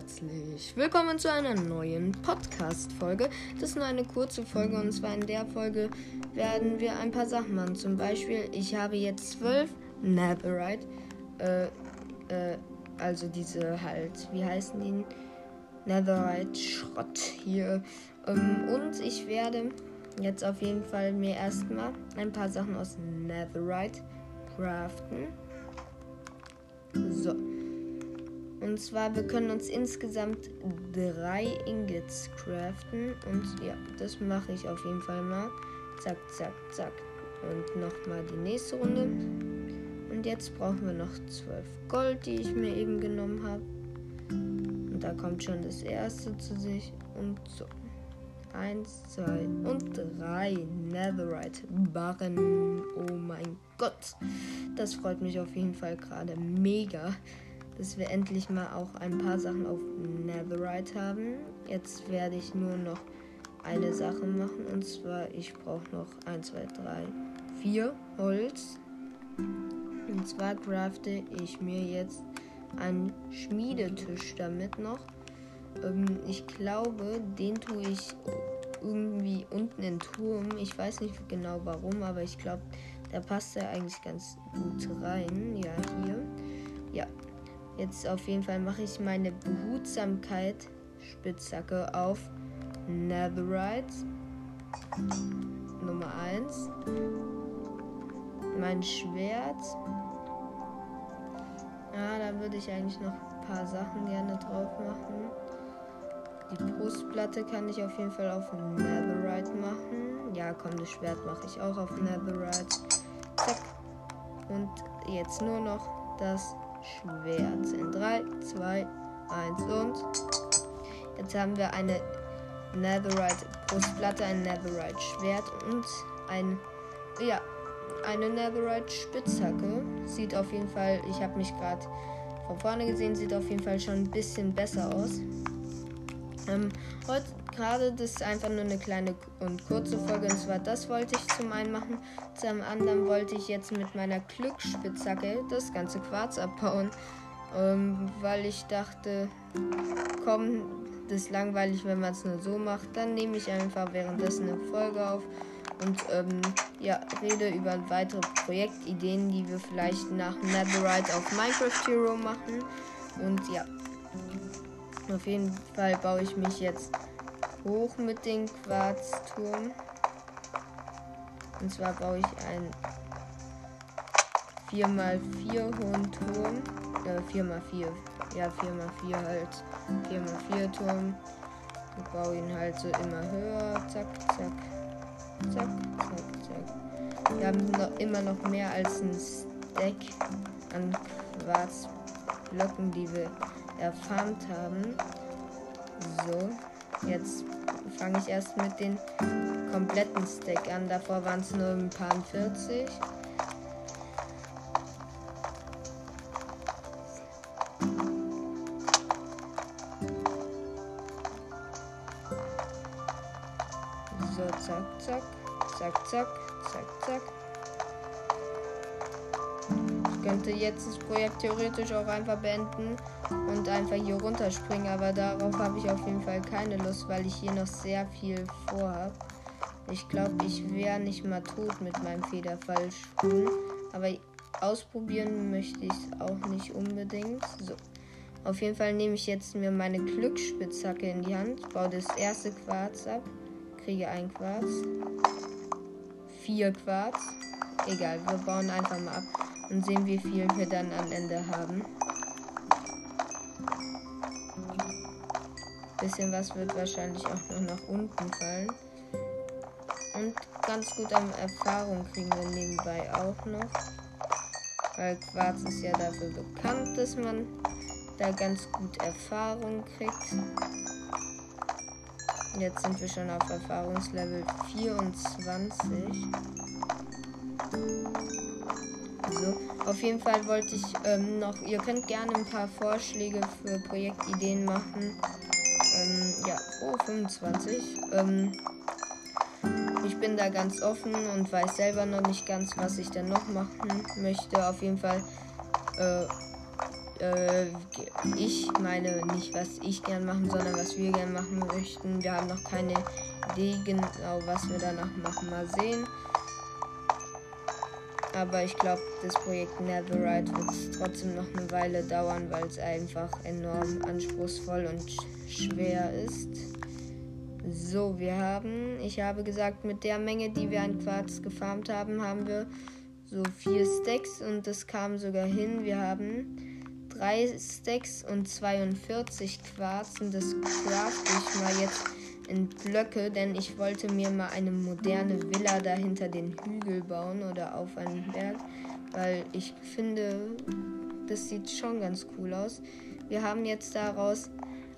herzlich willkommen zu einer neuen Podcast-Folge. Das ist nur eine kurze Folge und zwar in der Folge werden wir ein paar Sachen machen. Zum Beispiel, ich habe jetzt zwölf Netherite, äh, äh, also diese halt, wie heißen die? Netherite-Schrott hier. Ähm, und ich werde jetzt auf jeden Fall mir erstmal ein paar Sachen aus Netherite craften. So. Und zwar, wir können uns insgesamt drei Ingots craften. Und ja, das mache ich auf jeden Fall mal. Zack, zack, zack. Und nochmal die nächste Runde. Und jetzt brauchen wir noch zwölf Gold, die ich mir eben genommen habe. Und da kommt schon das erste zu sich. Und so. Eins, zwei und drei Netherite-Barren. Oh mein Gott. Das freut mich auf jeden Fall gerade mega dass wir endlich mal auch ein paar Sachen auf Netherite haben. Jetzt werde ich nur noch eine Sache machen und zwar ich brauche noch 1, 2, 3, 4 Holz. Und zwar crafte ich mir jetzt einen Schmiedetisch damit noch. Ähm, ich glaube, den tue ich irgendwie unten in Turm. Ich weiß nicht genau warum, aber ich glaube, da passt er eigentlich ganz gut rein. Ja, hier. Jetzt auf jeden Fall mache ich meine Behutsamkeit Spitzhacke auf Netherite. Nummer 1. Mein Schwert. Ja, da würde ich eigentlich noch ein paar Sachen gerne drauf machen. Die Brustplatte kann ich auf jeden Fall auf Netherite machen. Ja, komm, das Schwert mache ich auch auf Netherite. Zack. Und jetzt nur noch das Schwert. In 3, 2, 1 und. Jetzt haben wir eine Netherite Brustplatte, ein Netherite Schwert und ein. Ja, eine Netherite Spitzhacke. Sieht auf jeden Fall, ich habe mich gerade von vorne gesehen, sieht auf jeden Fall schon ein bisschen besser aus. Ähm, heute gerade, das ist einfach nur eine kleine und kurze Folge. Und zwar, das wollte ich zum einen machen. Zum anderen wollte ich jetzt mit meiner Glücksspitzhacke das ganze Quarz abbauen. Ähm, weil ich dachte, komm, das ist langweilig, wenn man es nur so macht. Dann nehme ich einfach währenddessen eine Folge auf und ähm, ja, rede über weitere Projektideen, die wir vielleicht nach Netherite auf Minecraft Hero machen. Und ja, auf jeden Fall baue ich mich jetzt hoch mit dem Quarzturm. Und zwar baue ich einen 4x4 hohen Turm. Äh, 4x4. Ja, 4x4 halt. 4x4 Turm. Ich baue ihn halt so immer höher. Zack, zack. Zack, zack, zack. Wir haben noch, immer noch mehr als ein Stack an Quarzblöcken, die wir erfarmt haben. So. Jetzt fange ich erst mit den kompletten Stack an. Davor waren es nur ein paar 40. So, zack, zack, zack, zack, zack, zack. Könnte jetzt das Projekt theoretisch auch einfach beenden und einfach hier runterspringen, aber darauf habe ich auf jeden Fall keine Lust, weil ich hier noch sehr viel vorhabe. Ich glaube, ich wäre nicht mal tot mit meinem Federfallsprung, aber ausprobieren möchte ich es auch nicht unbedingt. So. Auf jeden Fall nehme ich jetzt mir meine Glücksspitzhacke in die Hand, baue das erste Quarz ab, kriege ein Quarz, vier Quarz. Egal, wir bauen einfach mal ab und sehen, wie viel wir dann am Ende haben. Bisschen was wird wahrscheinlich auch noch nach unten fallen. Und ganz gut an Erfahrung kriegen wir nebenbei auch noch. Weil Quarz ist ja dafür bekannt, dass man da ganz gut Erfahrung kriegt. Jetzt sind wir schon auf Erfahrungslevel 24. So, auf jeden Fall wollte ich ähm, noch, ihr könnt gerne ein paar Vorschläge für Projektideen machen. Ähm, ja, oh, 25. Ähm, ich bin da ganz offen und weiß selber noch nicht ganz, was ich denn noch machen möchte. Auf jeden Fall, äh, äh, ich meine nicht, was ich gern machen, sondern was wir gern machen möchten. Wir haben noch keine Idee genau, was wir danach machen. Mal sehen. Aber ich glaube, das Projekt Netherite wird trotzdem noch eine Weile dauern, weil es einfach enorm anspruchsvoll und schwer ist. So, wir haben, ich habe gesagt, mit der Menge, die wir an Quarz gefarmt haben, haben wir so vier Stacks und das kam sogar hin. Wir haben drei Stacks und 42 Quarz und das craft ich mal jetzt in Blöcke, denn ich wollte mir mal eine moderne Villa da hinter den Hügel bauen oder auf einen Berg, weil ich finde, das sieht schon ganz cool aus. Wir haben jetzt daraus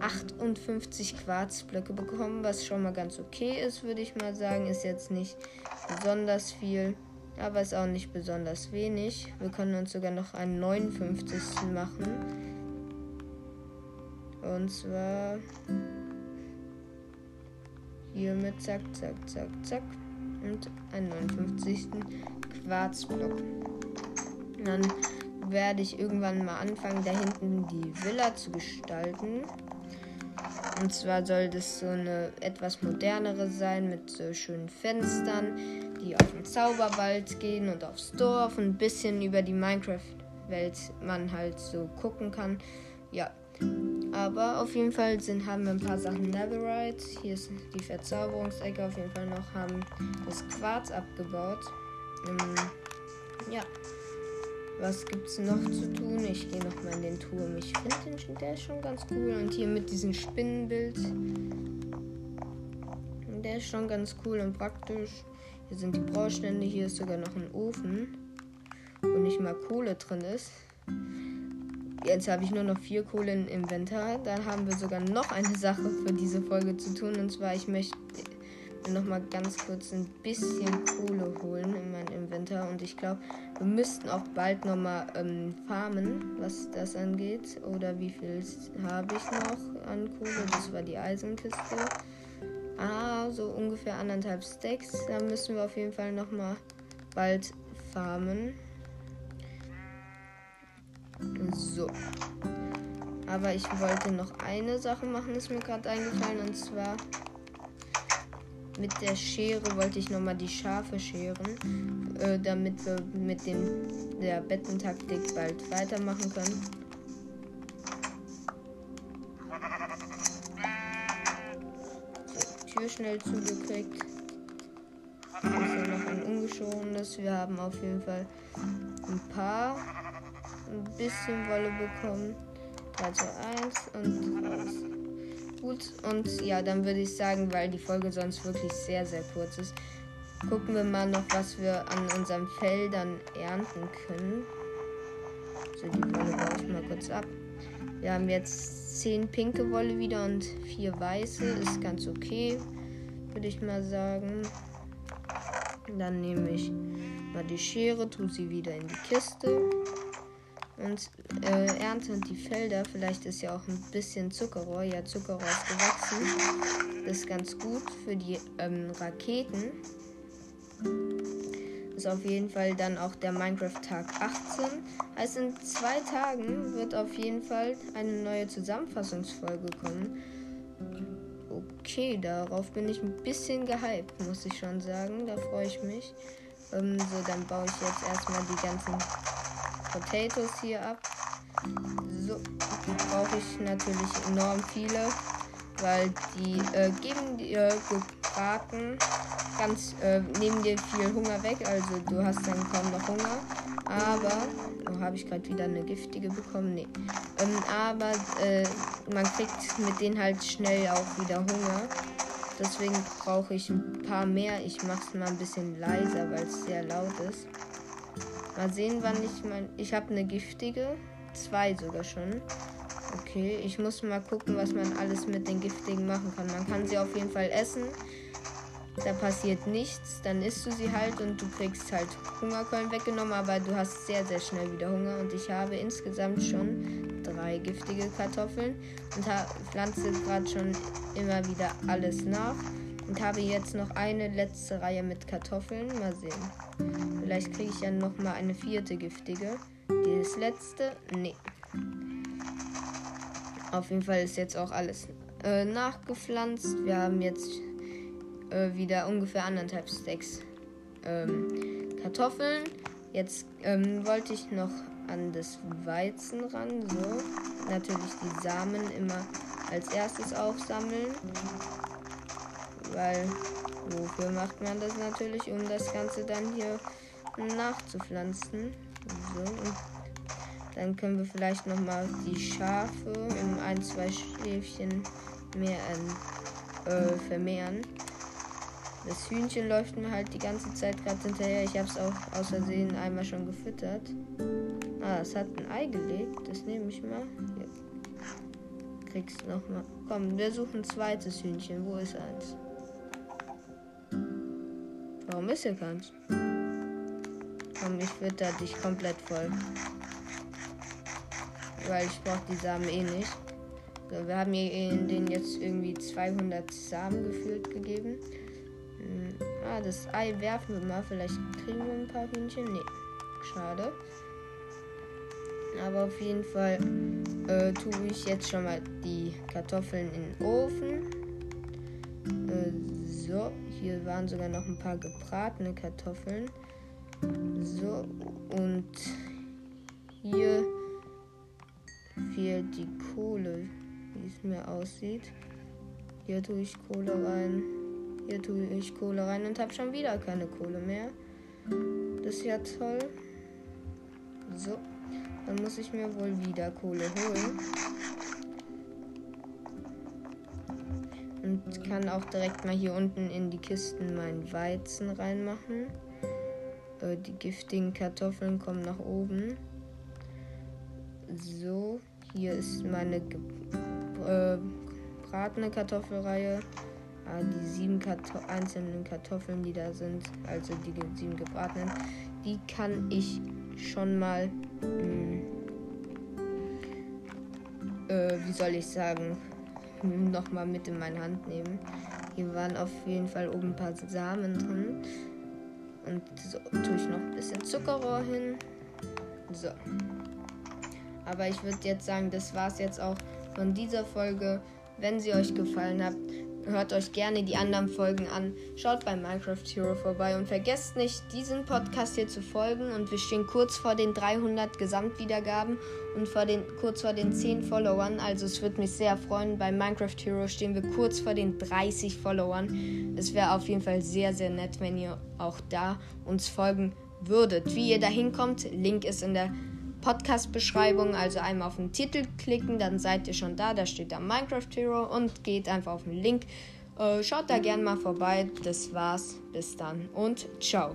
58 Quarzblöcke bekommen, was schon mal ganz okay ist, würde ich mal sagen. Ist jetzt nicht besonders viel, aber ist auch nicht besonders wenig. Wir können uns sogar noch einen 59. machen. Und zwar hier mit zack, zack, zack, zack. Und einen 59. Quarzblock. Dann werde ich irgendwann mal anfangen, da hinten die Villa zu gestalten. Und zwar soll das so eine etwas modernere sein mit so schönen Fenstern, die auf den Zauberwald gehen und aufs Dorf und ein bisschen über die Minecraft-Welt man halt so gucken kann. Ja, aber auf jeden Fall sind, haben wir ein paar Sachen Netherite. Hier ist die Verzauberungsecke auf jeden Fall noch. Haben das Quarz abgebaut. Ähm, ja. Was gibt es noch zu tun? Ich gehe noch mal in den Turm. Ich finde den der ist schon ganz cool. Und hier mit diesem Spinnenbild. Der ist schon ganz cool und praktisch. Hier sind die Braustände. Hier ist sogar noch ein Ofen. Wo nicht mal Kohle drin ist. Jetzt habe ich nur noch vier Kohle im Inventar. Dann haben wir sogar noch eine Sache für diese Folge zu tun. Und zwar, ich möchte noch mal ganz kurz ein bisschen Kohle holen in mein Inventar. Und ich glaube, wir müssten auch bald noch mal ähm, farmen, was das angeht. Oder wie viel habe ich noch an Kohle? Das war die Eisenkiste. Ah, so ungefähr anderthalb Stacks. Da müssen wir auf jeden Fall noch mal bald farmen. So. Aber ich wollte noch eine Sache machen, ist mir gerade eingefallen. Und zwar mit der Schere wollte ich nochmal die Schafe scheren, äh, damit wir mit dem, der Bettentaktik bald weitermachen können. So, Tür schnell zugekriegt. Ist noch ein ungeschorenes. Wir haben auf jeden Fall ein paar ein bisschen Wolle bekommen. 3 zu 1 und raus. Gut, und ja, dann würde ich sagen, weil die Folge sonst wirklich sehr, sehr kurz ist, gucken wir mal noch, was wir an unseren Feldern ernten können. So, die Wolle baue ich mal kurz ab. Wir haben jetzt 10 pinke Wolle wieder und 4 weiße. Ist ganz okay, würde ich mal sagen. Dann nehme ich mal die Schere, tue sie wieder in die Kiste und äh, ernte die Felder. Vielleicht ist ja auch ein bisschen Zuckerrohr. Ja, Zuckerrohr ist gewachsen. Das ist ganz gut für die ähm, Raketen. Ist auf jeden Fall dann auch der Minecraft-Tag 18. Heißt, in zwei Tagen wird auf jeden Fall eine neue Zusammenfassungsfolge kommen. Okay, darauf bin ich ein bisschen gehypt, muss ich schon sagen. Da freue ich mich. Ähm, so, dann baue ich jetzt erstmal die ganzen Potatoes hier ab. So, brauche ich natürlich enorm viele, weil die äh, geben dir gebraten ganz äh, nehmen dir viel Hunger weg, also du hast dann kaum noch Hunger. Aber, oh, habe ich gerade wieder eine giftige bekommen? Nee. Ähm, aber äh, man kriegt mit denen halt schnell auch wieder Hunger. Deswegen brauche ich ein paar mehr. Ich mache es mal ein bisschen leiser, weil es sehr laut ist. Mal sehen, wann ich mein. Ich habe eine giftige. Zwei sogar schon. Okay, ich muss mal gucken, was man alles mit den giftigen machen kann. Man kann sie auf jeden Fall essen. Da passiert nichts. Dann isst du sie halt und du kriegst halt Hungerkeulen weggenommen, aber du hast sehr, sehr schnell wieder Hunger. Und ich habe insgesamt schon drei giftige Kartoffeln und pflanze gerade schon immer wieder alles nach. Und habe jetzt noch eine letzte Reihe mit Kartoffeln. Mal sehen. Vielleicht kriege ich ja noch mal eine vierte giftige. Das letzte? Nee. Auf jeden Fall ist jetzt auch alles äh, nachgepflanzt. Wir haben jetzt äh, wieder ungefähr anderthalb Stacks ähm, Kartoffeln. Jetzt ähm, wollte ich noch an das Weizen ran. So, natürlich die Samen immer als erstes aufsammeln. Weil, wofür macht man das natürlich? Um das Ganze dann hier nachzupflanzen. So, und dann können wir vielleicht nochmal die Schafe um ein, zwei Schäfchen mehr äh, vermehren. Das Hühnchen läuft mir halt die ganze Zeit gerade hinterher. Ich habe es auch aus Versehen einmal schon gefüttert. Ah, es hat ein Ei gelegt. Das nehme ich mal. Hier. Kriegst noch mal. Komm, wir suchen ein zweites Hühnchen. Wo ist eins? Warum ist hier keins? Komm, ich fütter dich komplett voll. Weil ich brauche die Samen eh nicht. So, wir haben hier in den jetzt irgendwie 200 Samen gefühlt gegeben. Hm, ah, das Ei werfen wir mal. Vielleicht kriegen wir ein paar Hühnchen. Nee, schade. Aber auf jeden Fall äh, tue ich jetzt schon mal die Kartoffeln in den Ofen. Äh, so, hier waren sogar noch ein paar gebratene Kartoffeln. So, und hier fehlt die Kohle, wie es mir aussieht. Hier tue ich Kohle rein. Hier tue ich Kohle rein und habe schon wieder keine Kohle mehr. Das ist ja toll. So, dann muss ich mir wohl wieder Kohle holen. Und kann auch direkt mal hier unten in die Kisten meinen Weizen reinmachen. Äh, die giftigen Kartoffeln kommen nach oben. So, hier ist meine gebratene äh, Kartoffelreihe. Ah, die sieben Karto einzelnen Kartoffeln, die da sind, also die sieben gebratenen, die kann ich schon mal, mh, hm, äh, wie soll ich sagen, nochmal mit in meine Hand nehmen. Hier waren auf jeden Fall oben ein paar Samen drin. Und so tue ich noch ein bisschen Zuckerrohr hin. So. Aber ich würde jetzt sagen, das war es jetzt auch von dieser Folge. Wenn sie euch gefallen hat, hört euch gerne die anderen Folgen an. Schaut bei Minecraft Hero vorbei und vergesst nicht, diesen Podcast hier zu folgen. Und wir stehen kurz vor den 300 Gesamtwiedergaben und vor den, kurz vor den 10 Followern. Also es würde mich sehr freuen. Bei Minecraft Hero stehen wir kurz vor den 30 Followern. Es wäre auf jeden Fall sehr, sehr nett, wenn ihr auch da uns folgen würdet. Wie ihr da hinkommt, Link ist in der Podcast-Beschreibung. Also einmal auf den Titel klicken, dann seid ihr schon da. Da steht da Minecraft Hero und geht einfach auf den Link. Äh, schaut da gerne mal vorbei. Das war's. Bis dann und ciao.